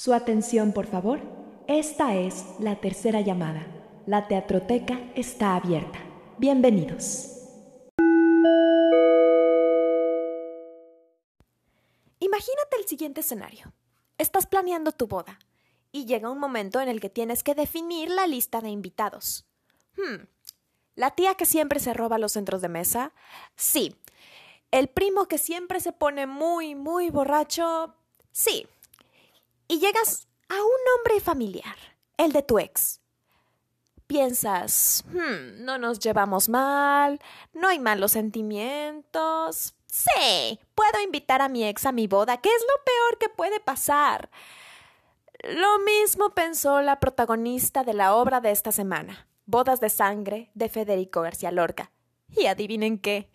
Su atención, por favor. Esta es la tercera llamada. La teatroteca está abierta. Bienvenidos. Imagínate el siguiente escenario. Estás planeando tu boda y llega un momento en el que tienes que definir la lista de invitados. Hmm. ¿La tía que siempre se roba los centros de mesa? Sí. ¿El primo que siempre se pone muy, muy borracho? Sí. Y llegas a un hombre familiar, el de tu ex. Piensas, hmm, no nos llevamos mal, no hay malos sentimientos. Sí, puedo invitar a mi ex a mi boda, ¿qué es lo peor que puede pasar? Lo mismo pensó la protagonista de la obra de esta semana, Bodas de Sangre, de Federico García Lorca. Y adivinen qué,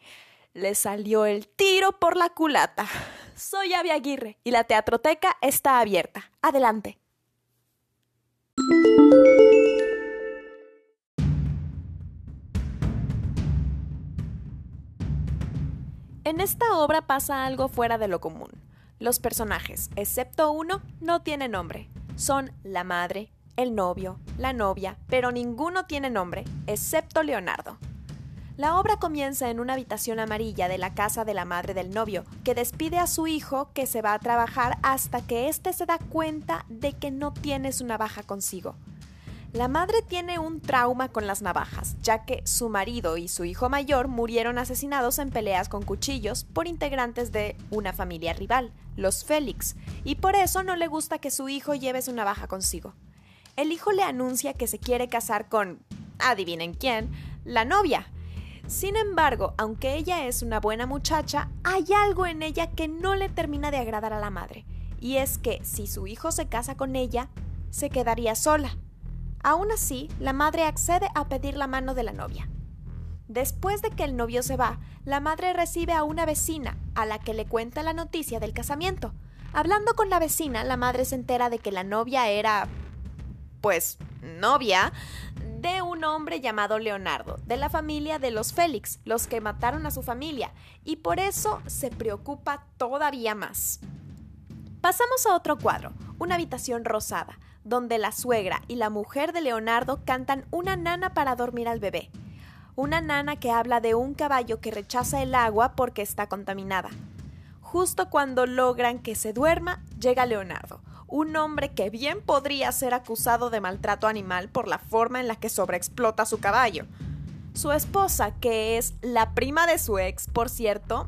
le salió el tiro por la culata. Soy Avi Aguirre y la teatroteca está abierta. Adelante. En esta obra pasa algo fuera de lo común. Los personajes, excepto uno, no tienen nombre. Son la madre, el novio, la novia, pero ninguno tiene nombre, excepto Leonardo. La obra comienza en una habitación amarilla de la casa de la madre del novio, que despide a su hijo que se va a trabajar hasta que éste se da cuenta de que no tiene su navaja consigo. La madre tiene un trauma con las navajas, ya que su marido y su hijo mayor murieron asesinados en peleas con cuchillos por integrantes de una familia rival, los Félix, y por eso no le gusta que su hijo lleve su navaja consigo. El hijo le anuncia que se quiere casar con, adivinen quién, la novia. Sin embargo, aunque ella es una buena muchacha, hay algo en ella que no le termina de agradar a la madre, y es que si su hijo se casa con ella, se quedaría sola. Aún así, la madre accede a pedir la mano de la novia. Después de que el novio se va, la madre recibe a una vecina, a la que le cuenta la noticia del casamiento. Hablando con la vecina, la madre se entera de que la novia era... pues... novia hombre llamado Leonardo, de la familia de los Félix, los que mataron a su familia, y por eso se preocupa todavía más. Pasamos a otro cuadro, una habitación rosada, donde la suegra y la mujer de Leonardo cantan una nana para dormir al bebé. Una nana que habla de un caballo que rechaza el agua porque está contaminada. Justo cuando logran que se duerma, llega Leonardo, un hombre que bien podría ser acusado de maltrato animal por la forma en la que sobreexplota su caballo. Su esposa, que es la prima de su ex, por cierto,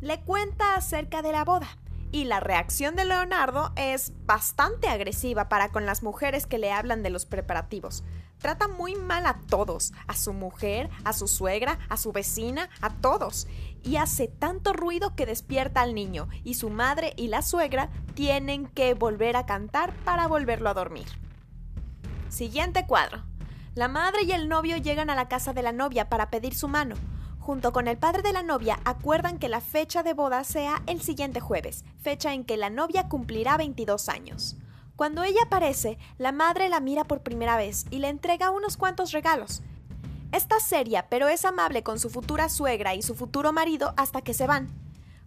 le cuenta acerca de la boda y la reacción de Leonardo es bastante agresiva para con las mujeres que le hablan de los preparativos. Trata muy mal a todos, a su mujer, a su suegra, a su vecina, a todos. Y hace tanto ruido que despierta al niño, y su madre y la suegra tienen que volver a cantar para volverlo a dormir. Siguiente cuadro. La madre y el novio llegan a la casa de la novia para pedir su mano junto con el padre de la novia, acuerdan que la fecha de boda sea el siguiente jueves, fecha en que la novia cumplirá 22 años. Cuando ella aparece, la madre la mira por primera vez y le entrega unos cuantos regalos. Está seria, pero es amable con su futura suegra y su futuro marido hasta que se van.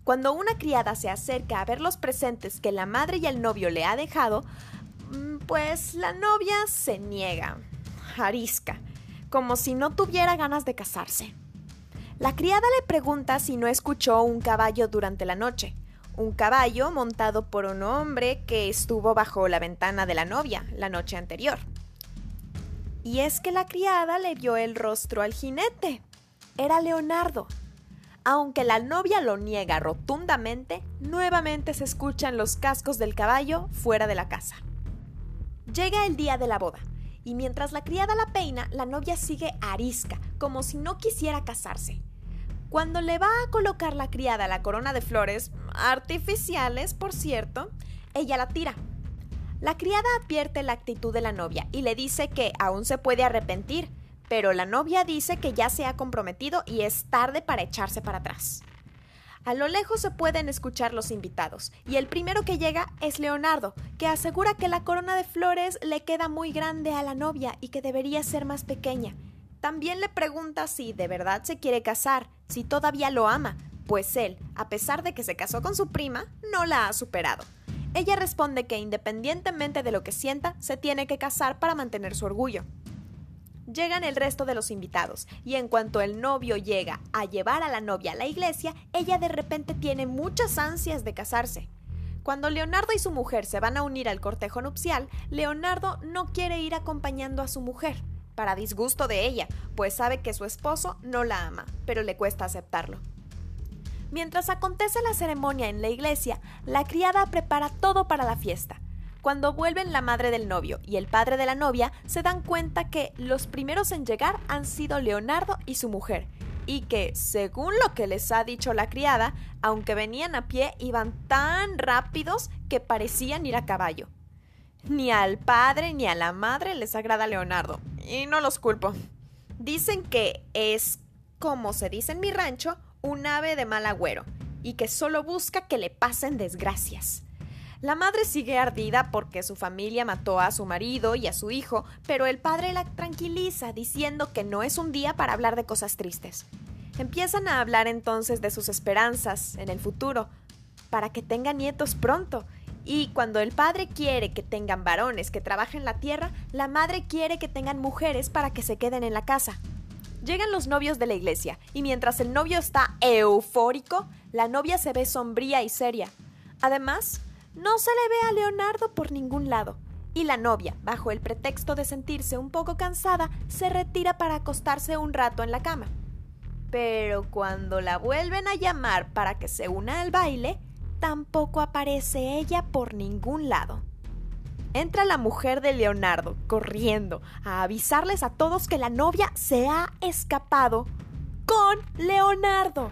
Cuando una criada se acerca a ver los presentes que la madre y el novio le ha dejado, mm, pues la novia se niega, arisca, como si no tuviera ganas de casarse. La criada le pregunta si no escuchó un caballo durante la noche. Un caballo montado por un hombre que estuvo bajo la ventana de la novia la noche anterior. Y es que la criada le vio el rostro al jinete. Era Leonardo. Aunque la novia lo niega rotundamente, nuevamente se escuchan los cascos del caballo fuera de la casa. Llega el día de la boda, y mientras la criada la peina, la novia sigue arisca, como si no quisiera casarse. Cuando le va a colocar la criada la corona de flores, artificiales por cierto, ella la tira. La criada advierte la actitud de la novia y le dice que aún se puede arrepentir, pero la novia dice que ya se ha comprometido y es tarde para echarse para atrás. A lo lejos se pueden escuchar los invitados, y el primero que llega es Leonardo, que asegura que la corona de flores le queda muy grande a la novia y que debería ser más pequeña, también le pregunta si de verdad se quiere casar, si todavía lo ama, pues él, a pesar de que se casó con su prima, no la ha superado. ella responde que independientemente de lo que sienta, se tiene que casar para mantener su orgullo. Llegan el resto de los invitados, y en cuanto el novio llega a llevar a la novia a la iglesia, ella de repente tiene muchas ansias de casarse. Cuando Leonardo y su mujer se van a unir al cortejo nupcial, Leonardo no quiere ir acompañando a su mujer, para disgusto de ella, pues sabe que su esposo no la ama, pero le cuesta aceptarlo. Mientras acontece la ceremonia en la iglesia, la criada prepara todo para la fiesta. Cuando vuelven la madre del novio y el padre de la novia, se dan cuenta que los primeros en llegar han sido Leonardo y su mujer, y que, según lo que les ha dicho la criada, aunque venían a pie, iban tan rápidos que parecían ir a caballo. Ni al padre ni a la madre les agrada Leonardo, y no los culpo. Dicen que es, como se dice en mi rancho, un ave de mal agüero y que solo busca que le pasen desgracias. La madre sigue ardida porque su familia mató a su marido y a su hijo, pero el padre la tranquiliza diciendo que no es un día para hablar de cosas tristes. Empiezan a hablar entonces de sus esperanzas en el futuro, para que tengan nietos pronto. Y cuando el padre quiere que tengan varones que trabajen la tierra, la madre quiere que tengan mujeres para que se queden en la casa. Llegan los novios de la iglesia, y mientras el novio está eufórico, la novia se ve sombría y seria. Además, no se le ve a Leonardo por ningún lado, y la novia, bajo el pretexto de sentirse un poco cansada, se retira para acostarse un rato en la cama. Pero cuando la vuelven a llamar para que se una al baile, tampoco aparece ella por ningún lado. Entra la mujer de Leonardo, corriendo, a avisarles a todos que la novia se ha escapado con Leonardo.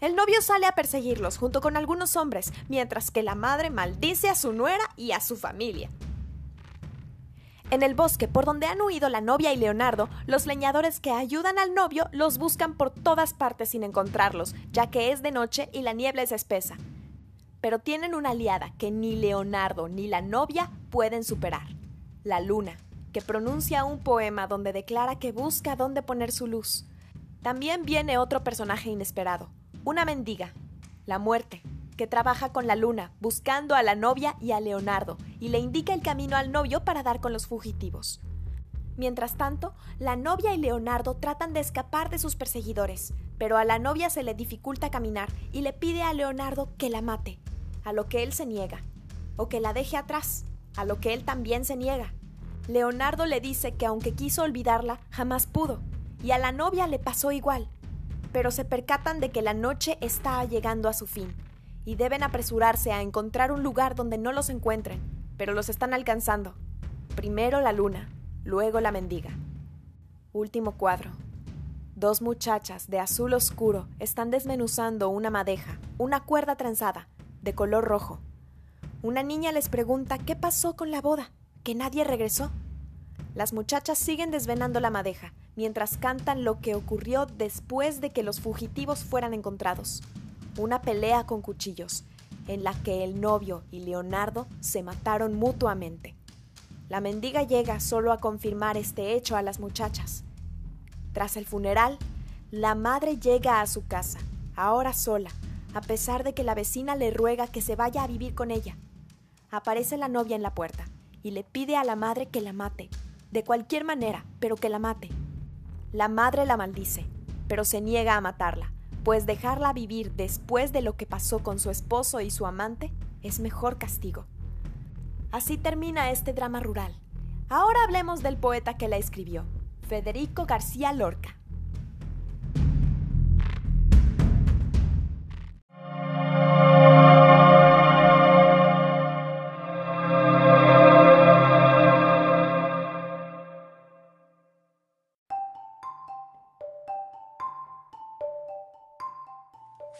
El novio sale a perseguirlos junto con algunos hombres, mientras que la madre maldice a su nuera y a su familia. En el bosque por donde han huido la novia y Leonardo, los leñadores que ayudan al novio los buscan por todas partes sin encontrarlos, ya que es de noche y la niebla es espesa pero tienen una aliada que ni Leonardo ni la novia pueden superar, la luna, que pronuncia un poema donde declara que busca dónde poner su luz. También viene otro personaje inesperado, una mendiga, la muerte, que trabaja con la luna, buscando a la novia y a Leonardo, y le indica el camino al novio para dar con los fugitivos. Mientras tanto, la novia y Leonardo tratan de escapar de sus perseguidores, pero a la novia se le dificulta caminar y le pide a Leonardo que la mate, a lo que él se niega, o que la deje atrás, a lo que él también se niega. Leonardo le dice que aunque quiso olvidarla, jamás pudo, y a la novia le pasó igual, pero se percatan de que la noche está llegando a su fin, y deben apresurarse a encontrar un lugar donde no los encuentren, pero los están alcanzando. Primero la luna, luego la mendiga. Último cuadro. Dos muchachas de azul oscuro están desmenuzando una madeja, una cuerda trenzada, de color rojo. Una niña les pregunta qué pasó con la boda, que nadie regresó. Las muchachas siguen desvenando la madeja, mientras cantan lo que ocurrió después de que los fugitivos fueran encontrados. Una pelea con cuchillos, en la que el novio y Leonardo se mataron mutuamente. La mendiga llega solo a confirmar este hecho a las muchachas. Tras el funeral, la madre llega a su casa, ahora sola, a pesar de que la vecina le ruega que se vaya a vivir con ella. Aparece la novia en la puerta y le pide a la madre que la mate, de cualquier manera, pero que la mate. La madre la maldice, pero se niega a matarla, pues dejarla vivir después de lo que pasó con su esposo y su amante es mejor castigo. Así termina este drama rural. Ahora hablemos del poeta que la escribió, Federico García Lorca.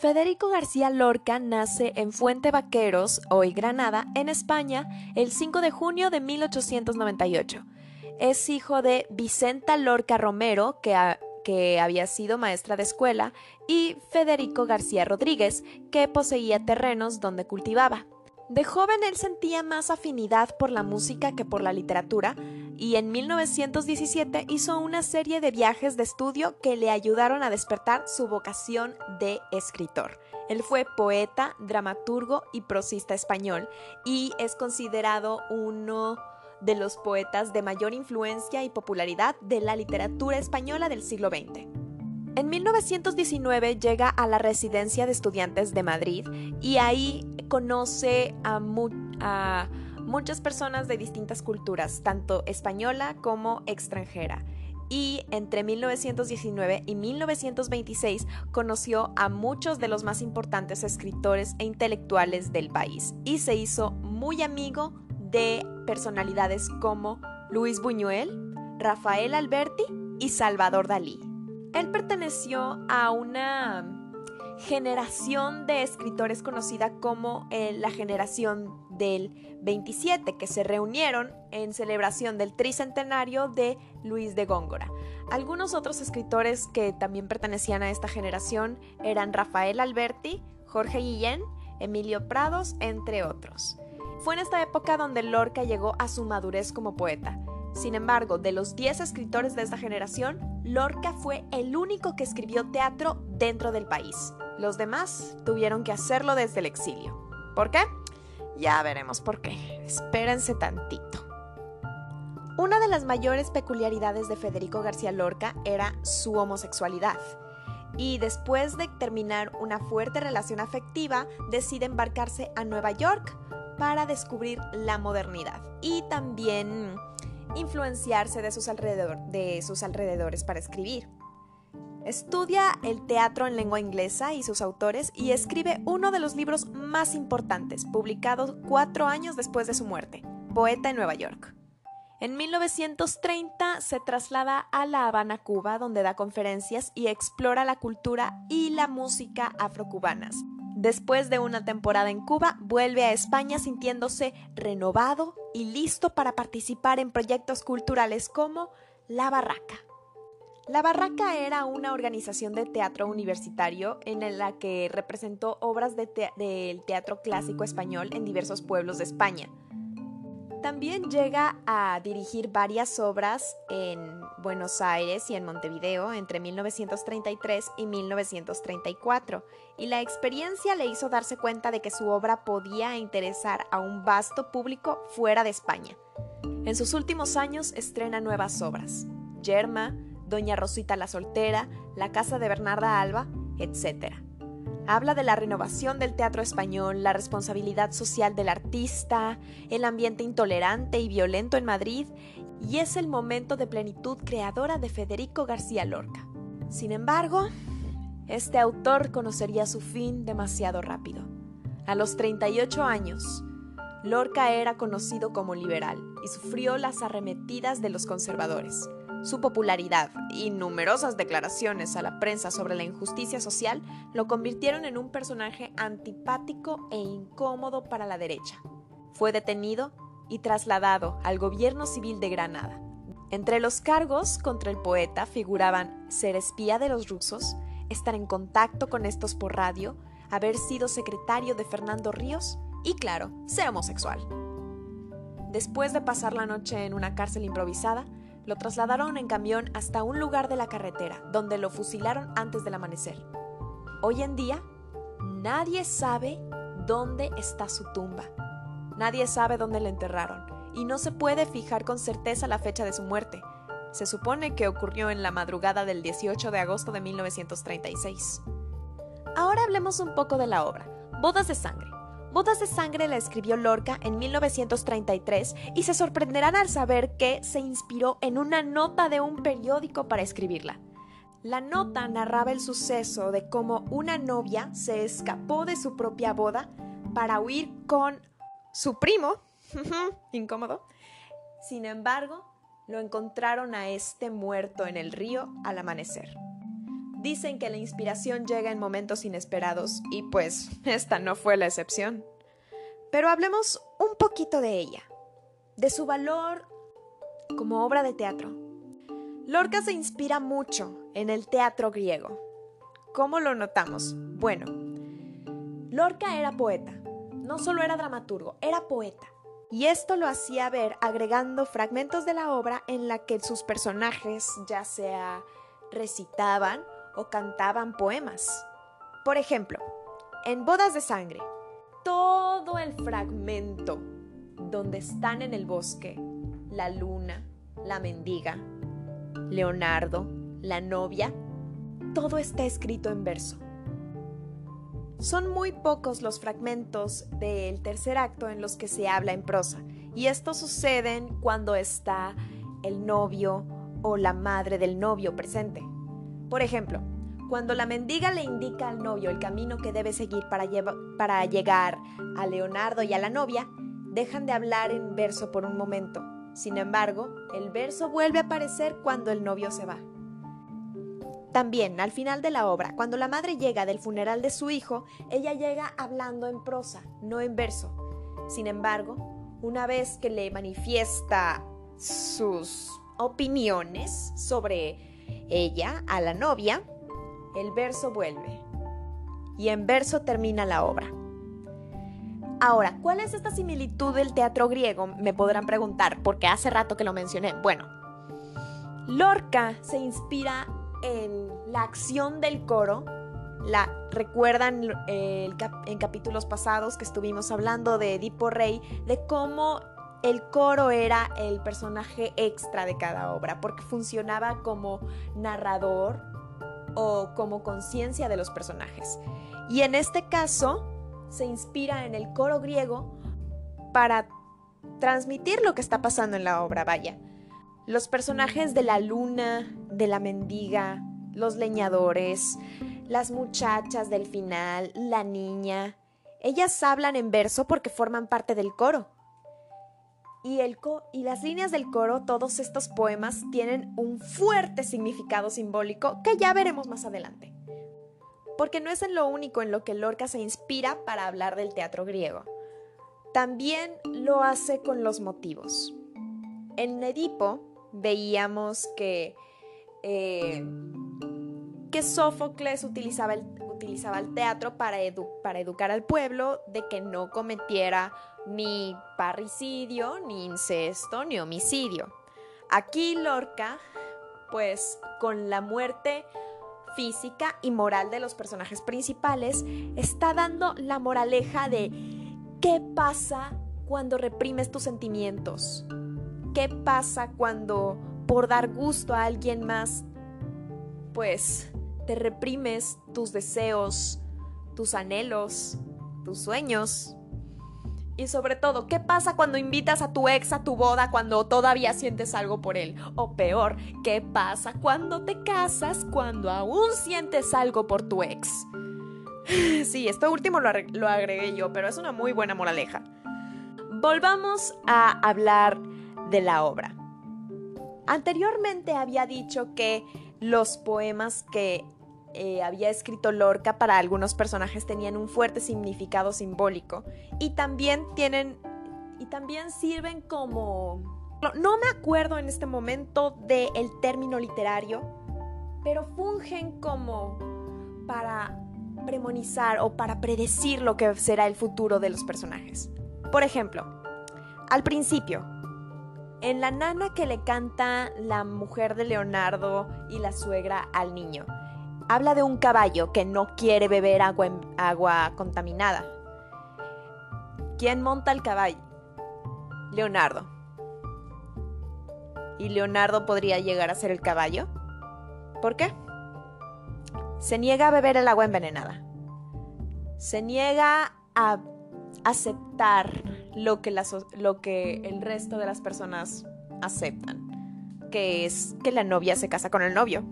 Federico García Lorca nace en Fuente Vaqueros, hoy Granada, en España, el 5 de junio de 1898. Es hijo de Vicenta Lorca Romero, que, había sido maestra de escuela, y Federico García Rodríguez, que poseía terrenos donde cultivaba. De joven él sentía más afinidad por la música que por la literatura y en 1917 hizo una serie de viajes de estudio que le ayudaron a despertar su vocación de escritor. Él fue poeta, dramaturgo y prosista español y es considerado uno de los poetas de mayor influencia y popularidad de la literatura española del siglo XX. En 1919 llega a la residencia de estudiantes de Madrid y ahí conoce a, muchas personas de distintas culturas, tanto española como extranjera. Y entre 1919 y 1926 conoció a muchos de los más importantes escritores e intelectuales del país y se hizo muy amigo de personalidades como Luis Buñuel, Rafael Alberti y Salvador Dalí. Él perteneció a una generación de escritores conocida como eh, la generación del 27, que se reunieron en celebración del tricentenario de Luis de Góngora. Algunos otros escritores que también pertenecían a esta generación eran Rafael Alberti, Jorge Guillén, Emilio Prados, entre otros. Fue en esta época donde Lorca llegó a su madurez como poeta. Sin embargo, de los 10 escritores de esta generación, Lorca fue el único que escribió teatro dentro del país. Los demás tuvieron que hacerlo desde el exilio. ¿Por qué? Ya veremos por qué. Espérense tantito. Una de las mayores peculiaridades de Federico García Lorca era su homosexualidad. Y después de terminar una fuerte relación afectiva, decide embarcarse a Nueva York para descubrir la modernidad y también influenciarse de sus, de sus alrededores para escribir. Estudia el teatro en lengua inglesa y sus autores y escribe uno de los libros más importantes, publicado cuatro años después de su muerte, Poeta en Nueva York. En 1930 se traslada a La Habana, Cuba, donde da conferencias y explora la cultura y la música afrocubanas. Después de una temporada en Cuba, vuelve a España sintiéndose renovado y listo para participar en proyectos culturales como La Barraca. La Barraca era una organización de teatro universitario en la que representó obras del teatro clásico español en diversos pueblos de España. También llega a dirigir varias obras en Buenos Aires y en Montevideo entre 1933 y 1934, y la experiencia le hizo darse cuenta de que su obra podía interesar a un vasto público fuera de España. En sus últimos años estrena nuevas obras, Yerma, Doña Rosita la Soltera, La Casa de Bernarda Alba, etc. Habla de la renovación del teatro español, la responsabilidad social del artista, el ambiente intolerante y violento en Madrid, y es el momento de plenitud creadora de Federico García Lorca. Sin embargo, este autor conocería su fin demasiado rápido. A los 38 años, Lorca era conocido como liberal y sufrió las arremetidas de los conservadores. Su popularidad y numerosas declaraciones a la prensa sobre la injusticia social lo convirtieron en un personaje antipático e incómodo para la derecha. Fue detenido y trasladado al gobierno civil de Granada. Entre los cargos contra el poeta figuraban ser espía de los rusos, estar en contacto con estos por radio, haber sido secretario de Fernando Ríos y, claro, ser homosexual. Después de pasar la noche en una cárcel improvisada, lo trasladaron en camión hasta un lugar de la carretera, donde lo fusilaron antes del amanecer. Hoy en día, nadie sabe dónde está su tumba. Nadie sabe dónde le enterraron, y no se puede fijar con certeza la fecha de su muerte. Se supone que ocurrió en la madrugada del 18 de agosto de 1936. Ahora hablemos un poco de la obra, Bodas de Sangre. Bodas de Sangre la escribió Lorca en 1933 y se sorprenderán al saber que se inspiró en una nota de un periódico para escribirla. La nota narraba el suceso de cómo una novia se escapó de su propia boda para huir con su primo, incómodo. Sin embargo, lo encontraron a este muerto en el río al amanecer. Dicen que la inspiración llega en momentos inesperados y pues esta no fue la excepción. Pero hablemos un poquito de ella, de su valor como obra de teatro. Lorca se inspira mucho en el teatro griego. ¿Cómo lo notamos? Bueno, Lorca era poeta, no solo era dramaturgo, era poeta. Y esto lo hacía ver agregando fragmentos de la obra en la que sus personajes ya sea recitaban o cantaban poemas. Por ejemplo, en Bodas de Sangre, todo el fragmento donde están en el bosque la luna, la mendiga, Leonardo, la novia, todo está escrito en verso. Son muy pocos los fragmentos del tercer acto en los que se habla en prosa, y estos suceden cuando está el novio o la madre del novio presente. Por ejemplo, cuando la mendiga le indica al novio el camino que debe seguir para, llegar a Leonardo y a la novia, dejan de hablar en verso por un momento. Sin embargo, el verso vuelve a aparecer cuando el novio se va. También, al final de la obra, cuando la madre llega del funeral de su hijo, ella llega hablando en prosa, no en verso. Sin embargo, una vez que le manifiesta sus opiniones sobre ella a la novia, el verso vuelve. Y en verso termina la obra. Ahora, ¿cuál es esta similitud del teatro griego? Me podrán preguntar, porque hace rato que lo mencioné. Bueno, Lorca se inspira en la acción del coro. La recuerdan eh, en capítulos pasados que estuvimos hablando de Edipo Rey, de cómo el coro era el personaje extra de cada obra, porque funcionaba como narrador o como conciencia de los personajes. Y en este caso se inspira en el coro griego para transmitir lo que está pasando en la obra, vaya. Los personajes de la luna, de la mendiga, los leñadores, las muchachas del final, la niña, ellas hablan en verso porque forman parte del coro. Y, el y las líneas del coro, todos estos poemas, tienen un fuerte significado simbólico que ya veremos más adelante. Porque no es en lo único en lo que Lorca se inspira para hablar del teatro griego. También lo hace con los motivos. En Edipo, veíamos que, eh, que Sófocles utilizaba el, utilizaba el teatro para, para educar al pueblo de que no cometiera ni parricidio, ni incesto, ni homicidio. Aquí Lorca, pues con la muerte física y moral de los personajes principales, está dando la moraleja de qué pasa cuando reprimes tus sentimientos, ¿Qué pasa cuando por dar gusto a alguien más, pues te reprimes tus deseos, tus anhelos, tus sueños? Y sobre todo, ¿qué pasa cuando invitas a tu ex a tu boda cuando todavía sientes algo por él? O peor, ¿qué pasa cuando te casas cuando aún sientes algo por tu ex? Sí, esto último lo, lo agregué yo, pero es una muy buena moraleja. Volvamos a hablar de la obra. Anteriormente había dicho que los poemas que eh, había escrito Lorca para algunos personajes tenían un fuerte significado simbólico y también tienen y también sirven como no me acuerdo en este momento del término literario, pero fungen como para premonizar o para predecir lo que será el futuro de los personajes. Por ejemplo, al principio, en la nana que le canta la mujer de Leonardo y la suegra al niño. Habla de un caballo que no quiere beber agua, agua contaminada. ¿Quién monta el caballo? Leonardo. ¿Y Leonardo podría llegar a ser el caballo? ¿Por qué? Se niega a beber el agua envenenada. Se niega a aceptar lo que, lo que el resto de las personas aceptan, que es que la novia se casa con el novio.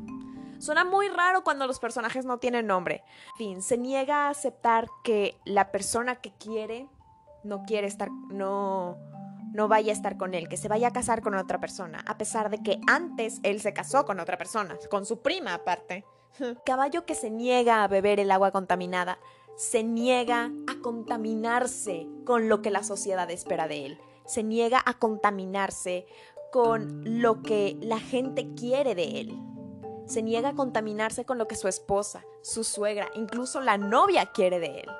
Suena muy raro cuando los personajes no tienen nombre. En fin, se niega a aceptar que la persona que quiere no quiere estar, no, no vaya a estar con él, que se vaya a casar con otra persona, a pesar de que antes él se casó con otra persona, con su prima aparte. Caballo que se niega a beber el agua contaminada se niega a contaminarse con lo que la sociedad espera de él. Se niega a contaminarse con lo que la gente quiere de él. Se niega a contaminarse con lo que su esposa, su suegra, incluso la novia quiere de él.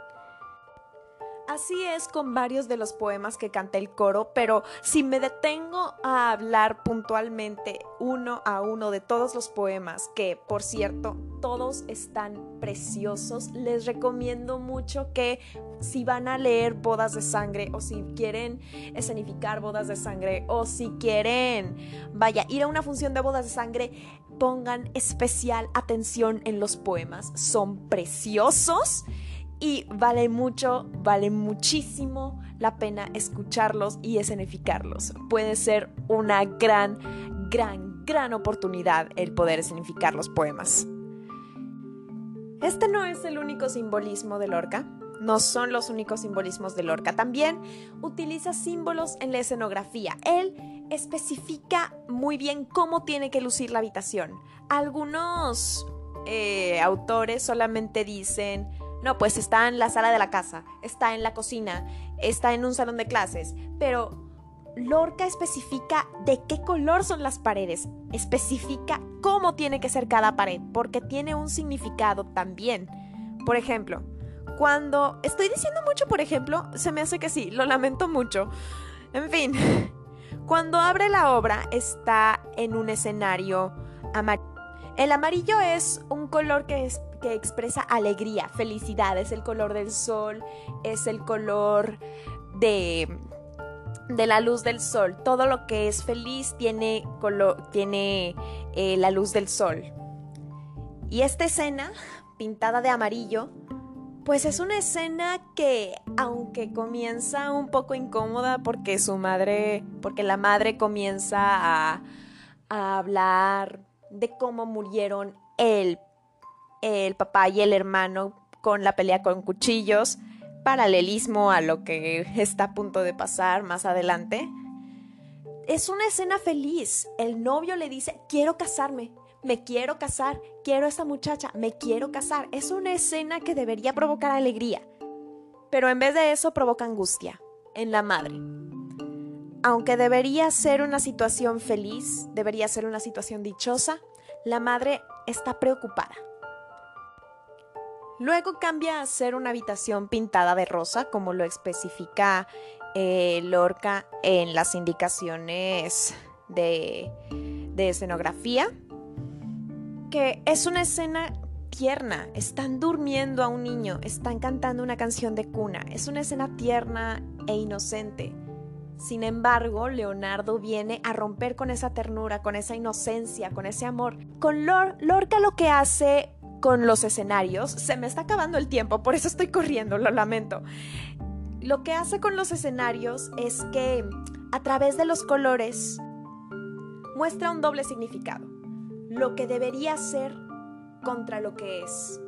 Así es con varios de los poemas que canta el coro, pero si me detengo a hablar puntualmente uno a uno de todos los poemas, que por cierto, todos están preciosos, les recomiendo mucho que si van a leer Bodas de Sangre o si quieren escenificar Bodas de Sangre o si quieren, vaya, ir a una función de Bodas de Sangre, pongan especial atención en los poemas. Son preciosos y vale mucho, vale muchísimo la pena escucharlos y escenificarlos. Puede ser una gran, gran, gran oportunidad el poder escenificar los poemas. Este no es el único simbolismo de Lorca, no son los únicos simbolismos de Lorca. También utiliza símbolos en la escenografía. Él especifica muy bien cómo tiene que lucir la habitación. Algunos eh, autores solamente dicen no, pues está en la sala de la casa, está en la cocina, está en un salón de clases, pero Lorca especifica de qué color son las paredes, especifica cómo tiene que ser cada pared, porque tiene un significado también. Por ejemplo, cuando estoy diciendo mucho, por ejemplo, se me hace que sí, lo lamento mucho. En fin, cuando abre la obra está en un escenario amarillo. El amarillo es un color que es que expresa alegría, felicidad, es el color del sol, es el color de, de la luz del sol. Todo lo que es feliz tiene, color, tiene eh, la luz del sol. Y esta escena, pintada de amarillo, pues es una escena que, aunque comienza un poco incómoda porque su madre, porque la madre comienza a, a hablar de cómo murieron el el papá y el hermano con la pelea con cuchillos, paralelismo a lo que está a punto de pasar más adelante. Es una escena feliz. El novio le dice, quiero casarme, me quiero casar, quiero a esa muchacha, me quiero casar. Es una escena que debería provocar alegría. Pero en vez de eso provoca angustia en la madre. Aunque debería ser una situación feliz, debería ser una situación dichosa, la madre está preocupada. Luego cambia a ser una habitación pintada de rosa, como lo especifica eh, Lorca en las indicaciones de, de escenografía, que es una escena tierna, están durmiendo a un niño, están cantando una canción de cuna, es una escena tierna e inocente. Sin embargo, Leonardo viene a romper con esa ternura, con esa inocencia, con ese amor. Con Lorca lo que hace con los escenarios. Se me está acabando el tiempo, por eso estoy corriendo, lo lamento. Lo que hace con los escenarios es que a través de los colores muestra un doble significado. Lo que debería ser contra lo que es.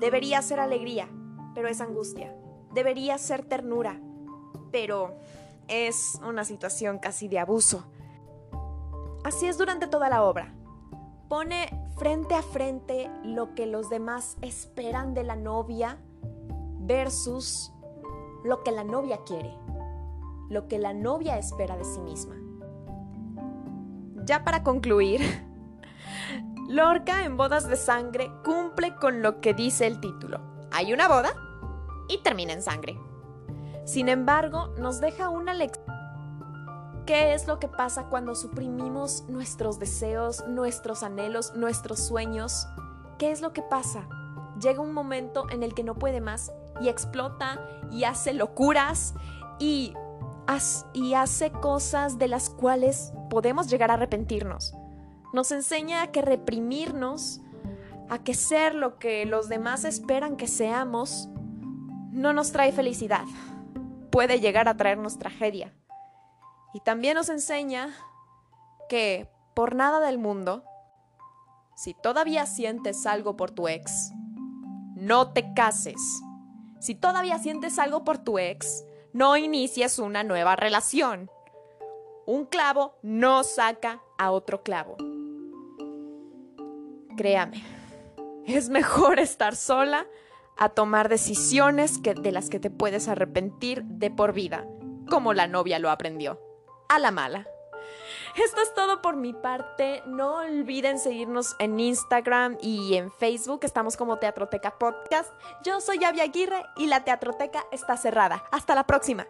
Debería ser alegría, pero es angustia. Debería ser ternura, pero es una situación casi de abuso. Así es durante toda la obra. Pone frente a frente lo que los demás esperan de la novia versus lo que la novia quiere, lo que la novia espera de sí misma. Ya para concluir, Lorca en Bodas de Sangre cumple con lo que dice el título. Hay una boda y termina en sangre. Sin embargo, nos deja una lección ¿Qué es lo que pasa cuando suprimimos nuestros deseos, nuestros anhelos, nuestros sueños? ¿Qué es lo que pasa? Llega un momento en el que no puede más y explota y hace locuras y, hace cosas de las cuales podemos llegar a arrepentirnos. Nos enseña a que reprimirnos, a que ser lo que los demás esperan que seamos, no nos trae felicidad. Puede llegar a traernos tragedia. Y también nos enseña que por nada del mundo, si todavía sientes algo por tu ex, no te cases. Si todavía sientes algo por tu ex, no inicies una nueva relación. Un clavo no saca a otro clavo. Créame, es mejor estar sola a tomar decisiones que, de las que te puedes arrepentir de por vida, como la novia lo aprendió a la mala. esto es todo por mi parte. No olviden seguirnos en Instagram y en Facebook. Estamos como Teatroteca Podcast. Yo soy Avia Aguirre y la Teatroteca está cerrada. Hasta la próxima.